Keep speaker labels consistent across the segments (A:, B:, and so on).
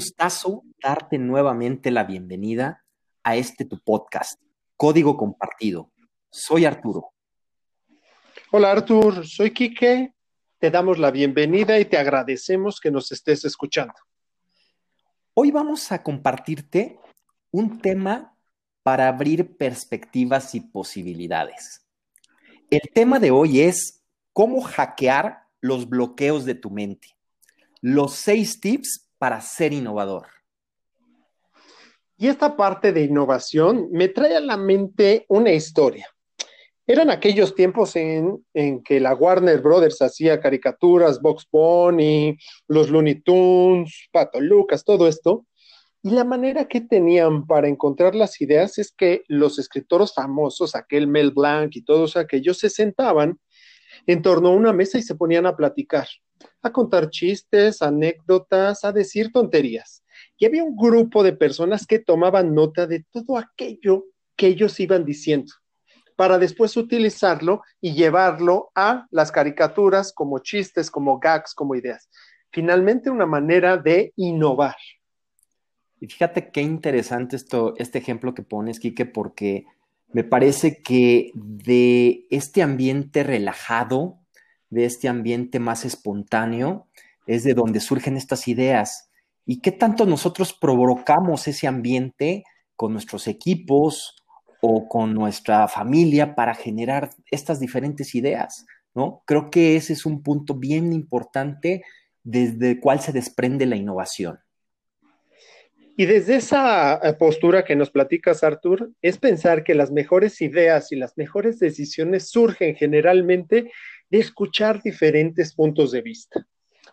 A: Gustazo darte nuevamente la bienvenida a este tu podcast, Código Compartido. Soy Arturo.
B: Hola Artur, soy Quique. Te damos la bienvenida y te agradecemos que nos estés escuchando.
A: Hoy vamos a compartirte un tema para abrir perspectivas y posibilidades. El tema de hoy es cómo hackear los bloqueos de tu mente. Los seis tips para ser innovador.
B: Y esta parte de innovación me trae a la mente una historia. Eran aquellos tiempos en, en, que la Warner Brothers hacía caricaturas, Box Bunny, los Looney Tunes, Pato Lucas, todo esto. Y la manera que tenían para encontrar las ideas es que los escritores famosos, aquel Mel Blanc y todos aquellos, se sentaban en torno a una mesa y se ponían a platicar, a contar chistes, anécdotas, a decir tonterías. Y había un grupo de personas que tomaban nota de todo aquello que ellos iban diciendo para después utilizarlo y llevarlo a las caricaturas como chistes, como gags, como ideas. Finalmente, una manera de innovar.
A: Y fíjate qué interesante esto, este ejemplo que pones, Quique, porque me parece que de este ambiente relajado, de este ambiente más espontáneo, es de donde surgen estas ideas. ¿Y qué tanto nosotros provocamos ese ambiente con nuestros equipos o con nuestra familia para generar estas diferentes ideas? ¿no? Creo que ese es un punto bien importante desde el cual se desprende la innovación.
B: Y desde esa eh, postura que nos platicas, Artur, es pensar que las mejores ideas y las mejores decisiones surgen generalmente de escuchar diferentes puntos de vista,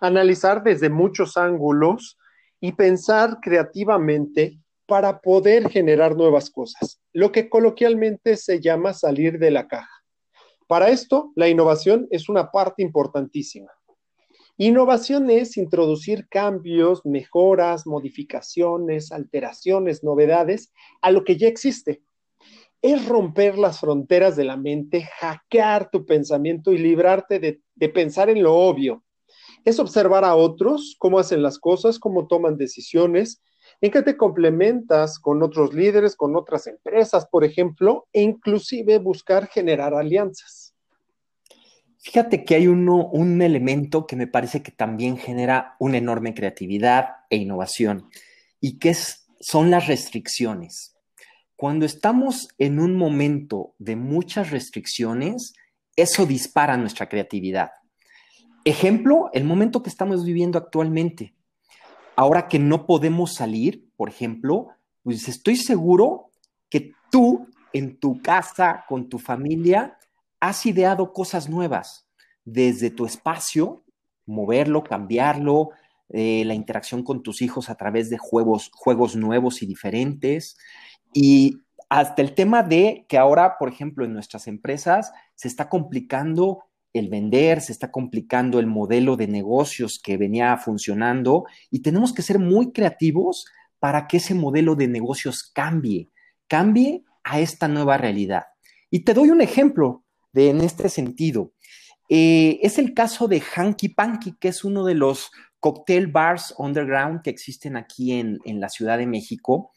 B: analizar desde muchos ángulos y pensar creativamente para poder generar nuevas cosas, lo que coloquialmente se llama salir de la caja. Para esto, la innovación es una parte importantísima. Innovación es introducir cambios, mejoras, modificaciones, alteraciones, novedades a lo que ya existe. Es romper las fronteras de la mente, hackear tu pensamiento y librarte de, pensar en lo obvio. Es observar a otros, cómo hacen las cosas, cómo toman decisiones, en qué te complementas con otros líderes, con otras empresas, por ejemplo, e inclusive buscar generar alianzas.
A: Fíjate que hay uno, un elemento que me parece que también genera una enorme creatividad e innovación y que es, son las restricciones. Cuando estamos en un momento de muchas restricciones, eso dispara nuestra creatividad. Ejemplo, el momento que estamos viviendo actualmente. Ahora que no podemos salir, por ejemplo, pues estoy seguro que tú en tu casa, con tu familia, has ideado cosas nuevas desde tu espacio, moverlo, cambiarlo, eh, la interacción con tus hijos a través de juegos, juegos nuevos y diferentes. Y hasta el tema de que ahora, por ejemplo, en nuestras empresas se está complicando el vender, se está complicando el modelo de negocios que venía funcionando y tenemos que ser muy creativos para que ese modelo de negocios cambie, cambie a esta nueva realidad. Y te doy un ejemplo de, en este sentido. Eh, es el caso de Hanky Panky, que es uno de los cocktail bars underground que existen aquí en, la Ciudad de México.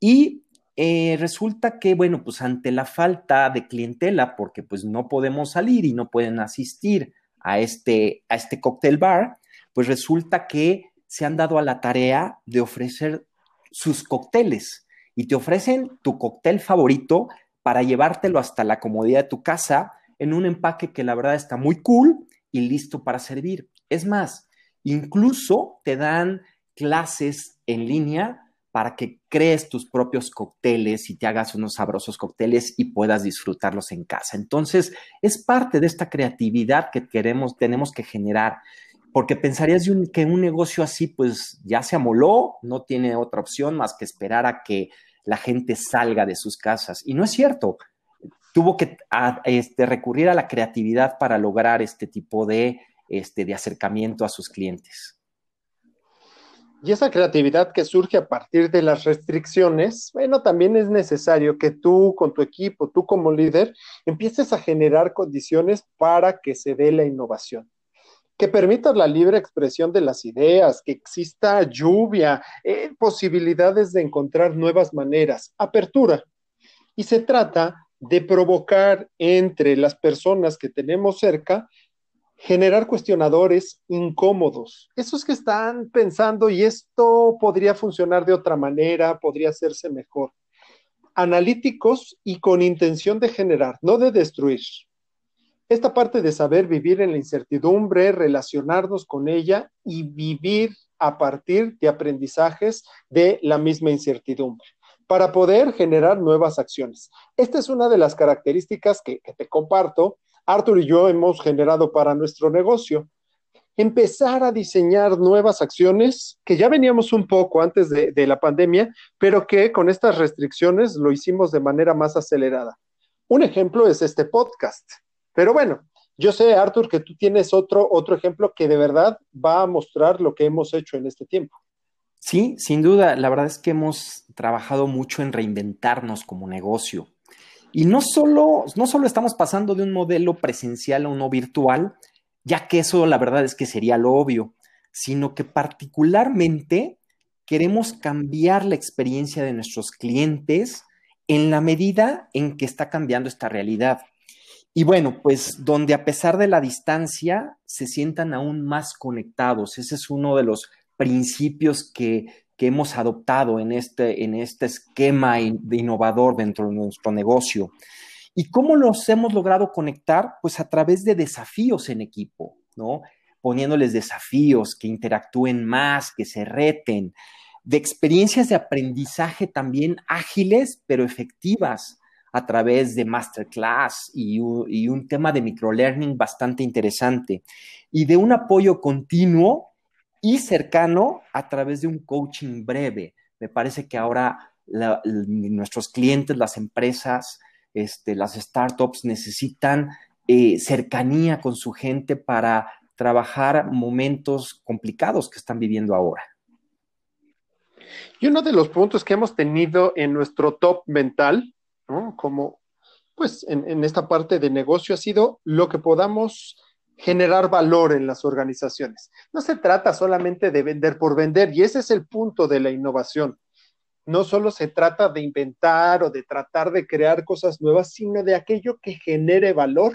A: Y eh, resulta que, bueno, pues ante la falta de clientela, porque pues no podemos salir y no pueden asistir a este, a este cocktail bar, pues resulta que se han dado a la tarea de ofrecer sus cócteles y te ofrecen tu cóctel favorito para llevártelo hasta la comodidad de tu casa en un empaque que la verdad está muy cool y listo para servir. Es más, incluso te dan clases en línea para que crees tus propios cócteles y te hagas unos sabrosos cócteles y puedas disfrutarlos en casa. Entonces, es parte de esta creatividad que queremos, tenemos que generar, porque pensarías que un negocio así, pues ya se amoló, no tiene otra opción más que esperar a que la gente salga de sus casas. Y no es cierto. Tuvo que este, recurrir a la creatividad para lograr este tipo de, este, de acercamiento a sus clientes.
B: Y esa creatividad que surge a partir de las restricciones, bueno, también es necesario que tú con tu equipo, tú como líder, empieces a generar condiciones para que se dé la innovación. Que permita la libre expresión de las ideas, que exista lluvia, eh, posibilidades de encontrar nuevas maneras, apertura. Y se trata de provocar entre las personas que tenemos cerca generar cuestionadores incómodos, esos que están pensando y esto podría funcionar de otra manera, podría hacerse mejor, analíticos y con intención de generar, no de destruir. Esta parte de saber vivir en la incertidumbre, relacionarnos con ella y vivir a partir de aprendizajes de la misma incertidumbre para poder generar nuevas acciones. Esta es una de las características que, te comparto Arthur y yo hemos generado para nuestro negocio. Empezar a diseñar nuevas acciones que ya veníamos un poco antes de la pandemia, pero que con estas restricciones lo hicimos de manera más acelerada. Un ejemplo es este podcast. Pero bueno, yo sé, Arthur, que tú tienes otro, otro ejemplo que de verdad va a mostrar lo que hemos hecho en este tiempo.
A: Sí, sin duda. La verdad es que hemos trabajado mucho en reinventarnos como negocio. Y no solo, no solo estamos pasando de un modelo presencial a uno virtual, ya que eso la verdad es que sería lo obvio, sino que particularmente queremos cambiar la experiencia de nuestros clientes en la medida en que está cambiando esta realidad. Y bueno, pues donde a pesar de la distancia se sientan aún más conectados. Ese es uno de los principios que que hemos adoptado en este, en este esquema innovador dentro de nuestro negocio. ¿Y cómo los hemos logrado conectar? Pues a través de desafíos en equipo, ¿no? Poniéndoles desafíos que interactúen más, que se reten, de experiencias de aprendizaje también ágiles, pero efectivas a través de masterclass y un tema de microlearning bastante interesante y de un apoyo continuo y cercano a través de un coaching breve. Me parece que ahora nuestros clientes, las empresas, este, las startups necesitan eh, cercanía con su gente para trabajar momentos complicados que están viviendo ahora.
B: Y uno de los puntos que hemos tenido en nuestro top mental, como pues en, en, esta parte de negocio, ha sido lo que podamos generar valor en las organizaciones. No se trata solamente de vender por vender, y ese es el punto de la innovación. No solo se trata de inventar o de tratar de crear cosas nuevas, sino de aquello que genere valor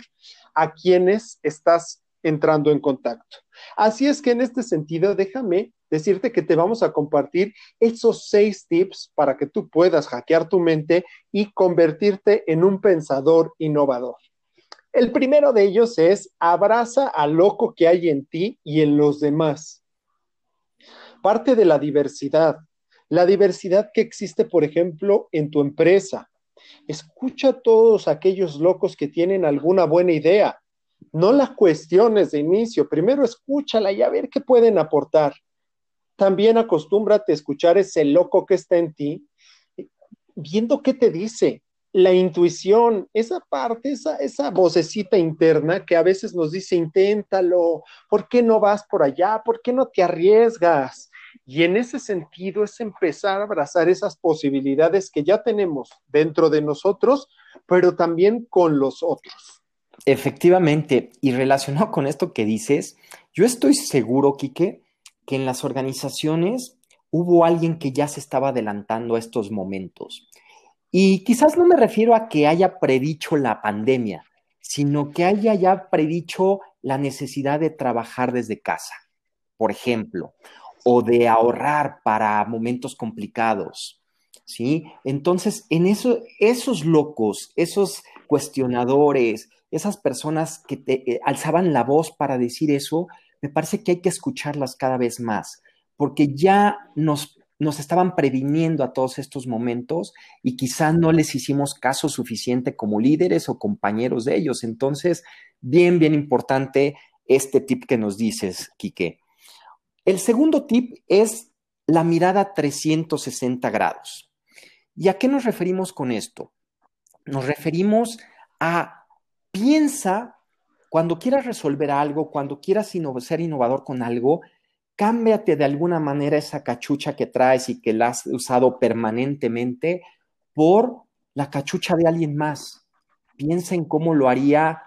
B: a quienes estás entrando en contacto. Así es que en este sentido, déjame decirte que te vamos a compartir esos seis tips para que tú puedas hackear tu mente y convertirte en un pensador innovador. El primero de ellos es abraza al loco que hay en ti y en los demás. Parte de la diversidad, la diversidad que existe, por ejemplo, en tu empresa. Escucha a todos aquellos locos que tienen alguna buena idea. No la cuestiones de inicio, primero escúchala y a ver qué pueden aportar. También acostúmbrate a escuchar ese loco que está en ti, viendo qué te dice, la intuición, esa parte, esa, esa vocecita interna que a veces nos dice, inténtalo, ¿por qué no vas por allá? ¿Por qué no te arriesgas? Y en ese sentido es empezar a abrazar esas posibilidades que ya tenemos dentro de nosotros, pero también con los otros.
A: Efectivamente, y relacionado con esto que dices, yo estoy seguro, Quique, que en las organizaciones hubo alguien que ya se estaba adelantando a estos momentos y quizás no me refiero a que haya predicho la pandemia, sino que haya ya predicho la necesidad de trabajar desde casa, por ejemplo, o de ahorrar para momentos complicados. ¿Sí? Entonces, en eso, esos locos, esos cuestionadores, esas personas que te eh, alzaban la voz para decir eso, me parece que hay que escucharlas cada vez más, porque ya nos nos estaban previniendo a todos estos momentos y quizá no les hicimos caso suficiente como líderes o compañeros de ellos. Entonces, bien, bien importante este tip que nos dices, Quique. El segundo tip es la mirada 360 grados. ¿Y a qué nos referimos con esto? Nos referimos a piensa cuando quieras resolver algo, cuando quieras ser innovador con algo, cámbiate de alguna manera esa cachucha que traes y que la has usado permanentemente por la cachucha de alguien más. Piensa en cómo lo haría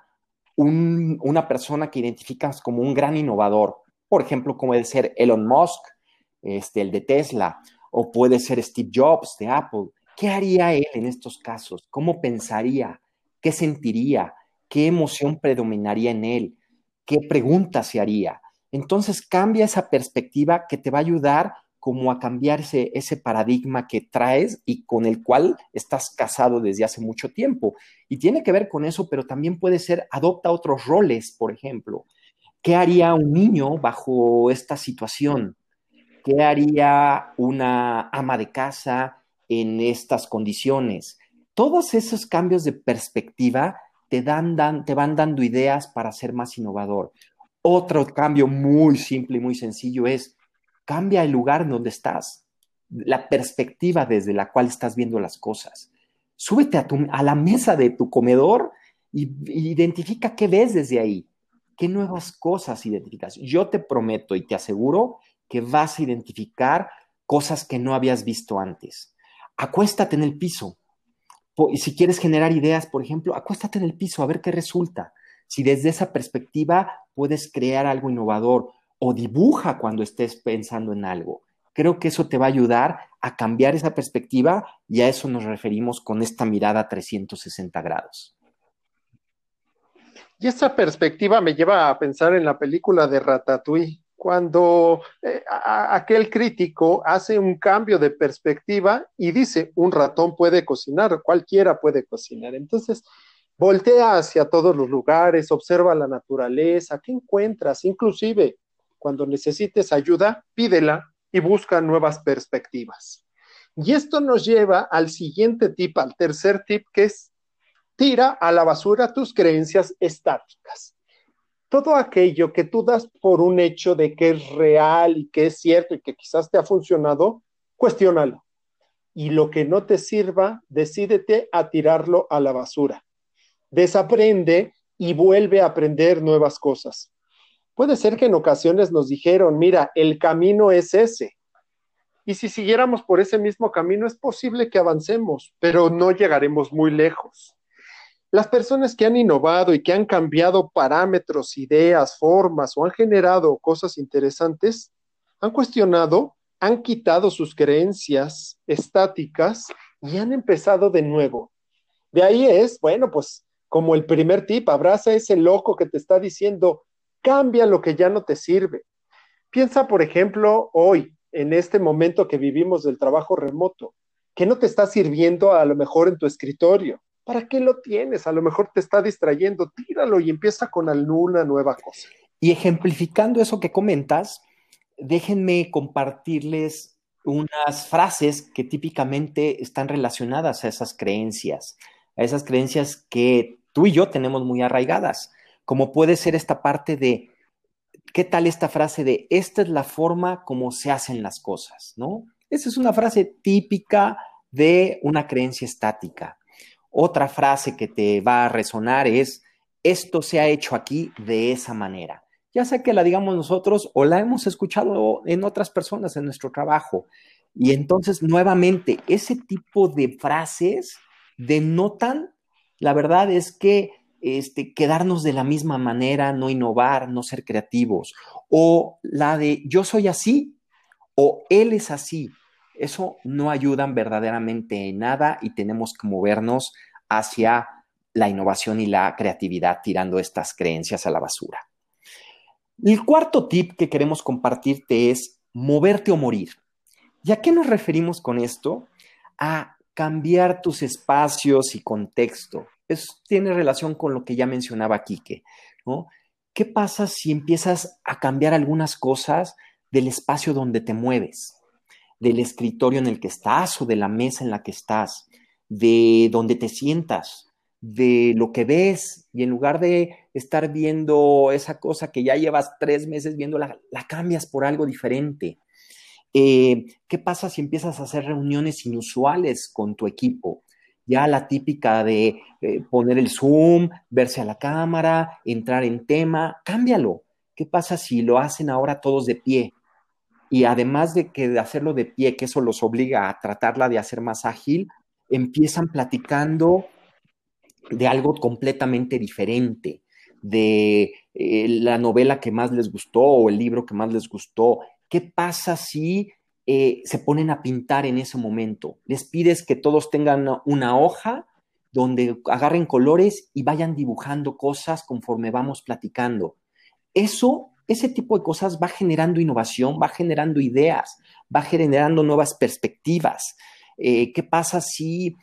A: una persona que identificas como un gran innovador, por ejemplo, como puede ser Elon Musk, este, el de Tesla, o puede ser Steve Jobs de Apple. ¿Qué haría él en estos casos? ¿Cómo pensaría? ¿Qué sentiría? ¿Qué emoción predominaría en él? ¿Qué preguntas se haría? Entonces cambia esa perspectiva que te va a ayudar como a cambiar ese, ese, paradigma que traes y con el cual estás casado desde hace mucho tiempo. Y tiene que ver con eso, pero también puede ser adopta otros roles, por ejemplo. ¿Qué haría un niño bajo esta situación? ¿Qué haría una ama de casa en estas condiciones? Todos esos cambios de perspectiva te, dan, te van dando ideas para ser más innovador. Otro cambio muy simple y muy sencillo es cambia el lugar en donde estás, la perspectiva desde la cual estás viendo las cosas. Súbete a, a la mesa de tu comedor y, y identifica qué ves desde ahí, qué nuevas cosas identificas. Yo te prometo y te aseguro que vas a identificar cosas que no habías visto antes. Acuéstate en el piso. Y si quieres generar ideas, por ejemplo, acuéstate en el piso a ver qué resulta. Si desde esa perspectiva puedes crear algo innovador o dibuja cuando estés pensando en algo. Creo que eso te va a ayudar a cambiar esa perspectiva y a eso nos referimos con esta mirada 360 grados.
B: Y esa perspectiva me lleva a pensar en la película de Ratatouille, cuando eh, aquel crítico hace un cambio de perspectiva y dice, un ratón puede cocinar, cualquiera puede cocinar. Entonces, voltea hacia todos los lugares, observa la naturaleza, ¿qué encuentras? Inclusive, cuando necesites ayuda, pídela y busca nuevas perspectivas. Y esto nos lleva al siguiente tip, al tercer tip, que es tira a la basura tus creencias estáticas todo aquello que tú das por un hecho de que es real y que es cierto y que quizás te ha funcionado, cuestiónalo. Y lo que no te sirva, decídete a tirarlo a la basura. Desaprende y vuelve a aprender nuevas cosas. Puede ser que en ocasiones nos dijeron, mira, el camino es ese. Y si siguiéramos por ese mismo camino, es posible que avancemos, pero no llegaremos muy lejos. Las personas que han innovado y que han cambiado parámetros, ideas, formas o han generado cosas interesantes, han cuestionado, han quitado sus creencias estáticas y han empezado de nuevo. De ahí es, bueno, pues como el primer tip, abraza ese loco que te está diciendo, cambia lo que ya no te sirve. Piensa, por ejemplo, hoy, en este momento que vivimos del trabajo remoto, que no te está sirviendo a lo mejor en tu escritorio, ¿Para qué lo tienes? A lo mejor te está distrayendo, tíralo y empieza con alguna nueva cosa.
A: Y ejemplificando eso que comentas, déjenme compartirles unas frases que típicamente están relacionadas a esas creencias, a esas creencias que tú y yo tenemos muy arraigadas, como puede ser esta parte de, ¿qué tal esta frase de, esta es la forma como se hacen las cosas, ¿no? Esa es una frase típica de una creencia estática. Otra frase que te va a resonar es, esto se ha hecho aquí de esa manera. Ya sea que la digamos nosotros o la hemos escuchado en otras personas en nuestro trabajo. Y entonces, nuevamente, ese tipo de frases denotan, la verdad es que este, quedarnos de la misma manera, no innovar, no ser creativos. O la de yo soy así o él es así eso no ayudan verdaderamente en nada y tenemos que movernos hacia la innovación y la creatividad tirando estas creencias a la basura. El cuarto tip que queremos compartirte es moverte o morir. ¿Y a qué nos referimos con esto? A cambiar tus espacios y contexto. Eso tiene relación con lo que ya mencionaba Quique, ¿no? ¿Qué pasa si empiezas a cambiar algunas cosas del espacio donde te mueves? Del escritorio en el que estás o de la mesa en la que estás, de donde te sientas, de lo que ves y en lugar de estar viendo esa cosa que ya llevas tres meses viendo, la, cambias por algo diferente. Eh, ¿Qué pasa si empiezas a hacer reuniones inusuales con tu equipo? Ya la típica de eh, poner el Zoom, verse a la cámara, entrar en tema, cámbialo. ¿Qué pasa si lo hacen ahora todos de pie? Y además de que de hacerlo de pie, que eso los obliga a tratarla de hacer más ágil, empiezan platicando de algo completamente diferente, de eh, la novela que más les gustó o el libro que más les gustó. ¿Qué pasa si eh, se ponen a pintar en ese momento? Les pides que todos tengan una hoja donde agarren colores y vayan dibujando cosas conforme vamos platicando. Eso, ese tipo de cosas va generando innovación, va generando ideas, va generando nuevas perspectivas. Eh, ¿Qué pasa si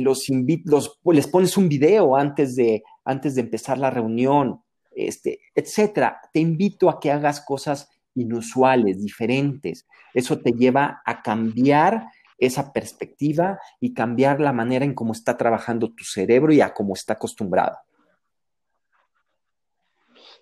A: los, los, les pones un video antes de, antes de empezar la reunión, este, etcétera. Te invito a que hagas cosas inusuales, diferentes. Eso te lleva a cambiar esa perspectiva y cambiar la manera en cómo está trabajando tu cerebro y a cómo está acostumbrado.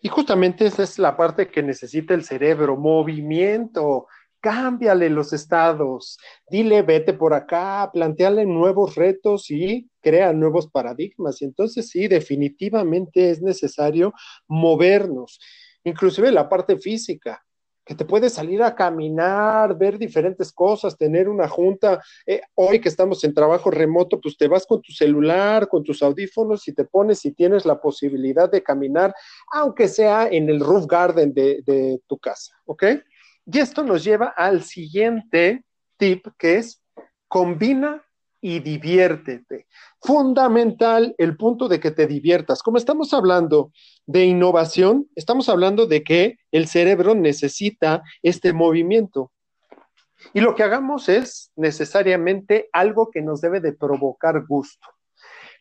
B: Y justamente esa es la parte que necesita el cerebro, movimiento, cámbiale los estados, dile vete por acá, planteale nuevos retos y crea nuevos paradigmas. Y entonces sí, definitivamente es necesario movernos, inclusive la parte física que te puedes salir a caminar, ver diferentes cosas, tener una junta. Eh, hoy que estamos en trabajo remoto, pues te vas con tu celular, con tus audífonos y te pones y tienes la posibilidad de caminar, aunque sea en el roof garden de, de tu casa, ¿ok? Y esto nos lleva al siguiente tip que es combina y diviértete. Fundamental el punto de que te diviertas. Como estamos hablando de innovación, estamos hablando de que el cerebro necesita este movimiento. Y lo que hagamos es necesariamente algo que nos debe de provocar gusto.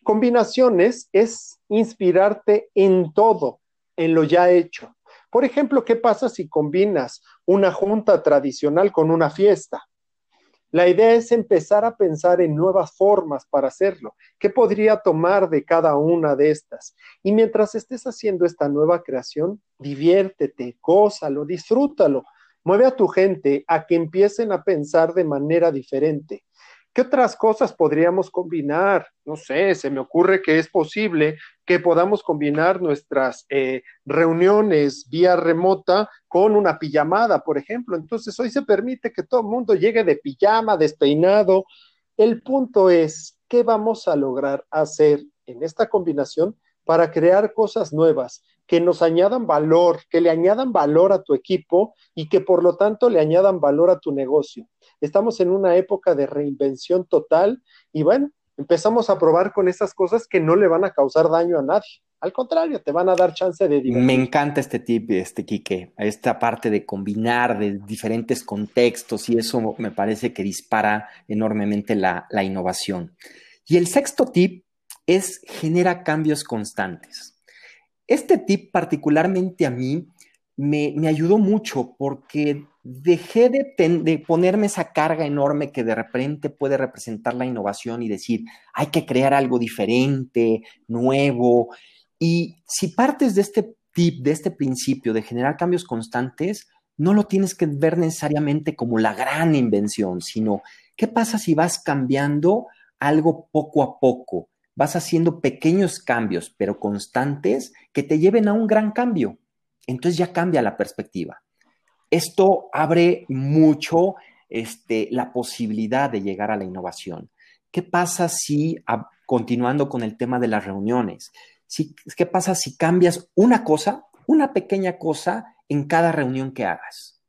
B: Combinaciones es inspirarte en todo, en lo ya hecho. Por ejemplo, ¿qué pasa si combinas una junta tradicional con una fiesta? La idea es empezar a pensar en nuevas formas para hacerlo. ¿Qué podría tomar de cada una de estas? Y mientras estés haciendo esta nueva creación, diviértete, gózalo, disfrútalo. Mueve a tu gente a que empiecen a pensar de manera diferente. ¿Qué otras cosas podríamos combinar? No sé, se me ocurre que es posible que podamos combinar nuestras eh, reuniones vía remota con una pijamada, por ejemplo. Entonces, hoy se permite que todo el mundo llegue de pijama, despeinado. El punto es, ¿qué vamos a lograr hacer en esta combinación para crear cosas nuevas que nos añadan valor, que le añadan valor a tu equipo y que por lo tanto le añadan valor a tu negocio? Estamos en una época de reinvención total y bueno, empezamos a probar con esas cosas que no le van a causar daño a nadie. Al contrario, te van a dar chance de
A: divertir. Me encanta este tip, este Quique, esta parte de combinar de diferentes contextos y eso me parece que dispara enormemente la, la innovación. Y el sexto tip es genera cambios constantes. Este tip particularmente a mí me, ayudó mucho porque dejé de, ponerme esa carga enorme que de repente puede representar la innovación y decir, hay que crear algo diferente, nuevo. Y si partes de este tip, de este principio de generar cambios constantes, no lo tienes que ver necesariamente como la gran invención, sino qué pasa si vas cambiando algo poco a poco, vas haciendo pequeños cambios, pero constantes, que te lleven a un gran cambio. Entonces ya cambia la perspectiva. Esto abre mucho este, la posibilidad de llegar a la innovación. ¿Qué pasa si, continuando con el tema de las reuniones, si, qué pasa si cambias una cosa, una pequeña cosa en cada reunión que hagas?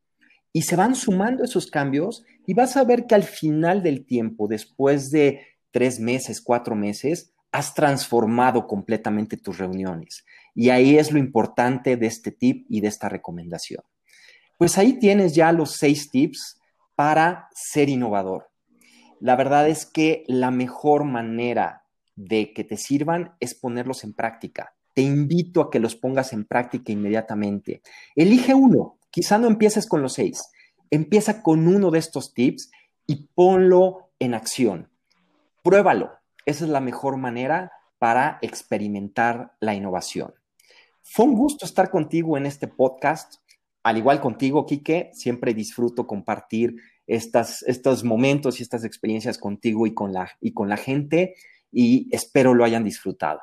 A: Y se van sumando esos cambios y vas a ver que al final del tiempo, después de tres meses, cuatro meses, has transformado completamente tus reuniones. Y ahí es lo importante de este tip y de esta recomendación. Pues ahí tienes ya los seis tips para ser innovador. La verdad es que la mejor manera de que te sirvan es ponerlos en práctica. Te invito a que los pongas en práctica inmediatamente. Elige uno, quizá no empieces con los seis. Empieza con uno de estos tips y ponlo en acción. Pruébalo. Esa es la mejor manera para experimentar la innovación. Fue un gusto estar contigo en este podcast al igual contigo, Quique, siempre disfruto compartir estas, estos momentos y estas experiencias contigo y con, la, y con la gente y espero lo hayan disfrutado.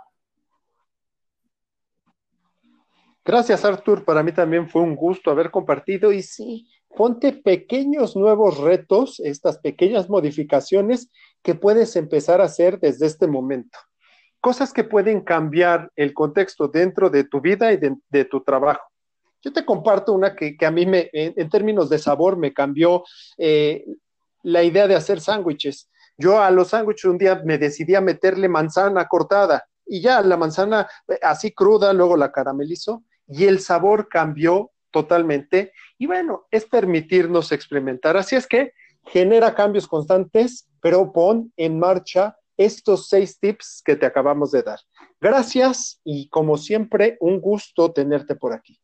B: Gracias, Artur. Para mí también fue un gusto haber compartido y sí, ponte pequeños nuevos retos, estas pequeñas modificaciones que puedes empezar a hacer desde este momento. cosas que pueden cambiar el contexto dentro de tu vida y de, tu trabajo. Yo te comparto una que, a mí, me, en, términos de sabor, me cambió eh, la idea de hacer sándwiches. Yo a los sándwiches un día me decidí a meterle manzana cortada y ya la manzana eh, así cruda, luego la caramelizo y el sabor cambió totalmente. Y bueno, es permitirnos experimentar. Así es que genera cambios constantes, pero pon en marcha estos seis tips que te acabamos de dar. Gracias y como siempre, un gusto tenerte por aquí.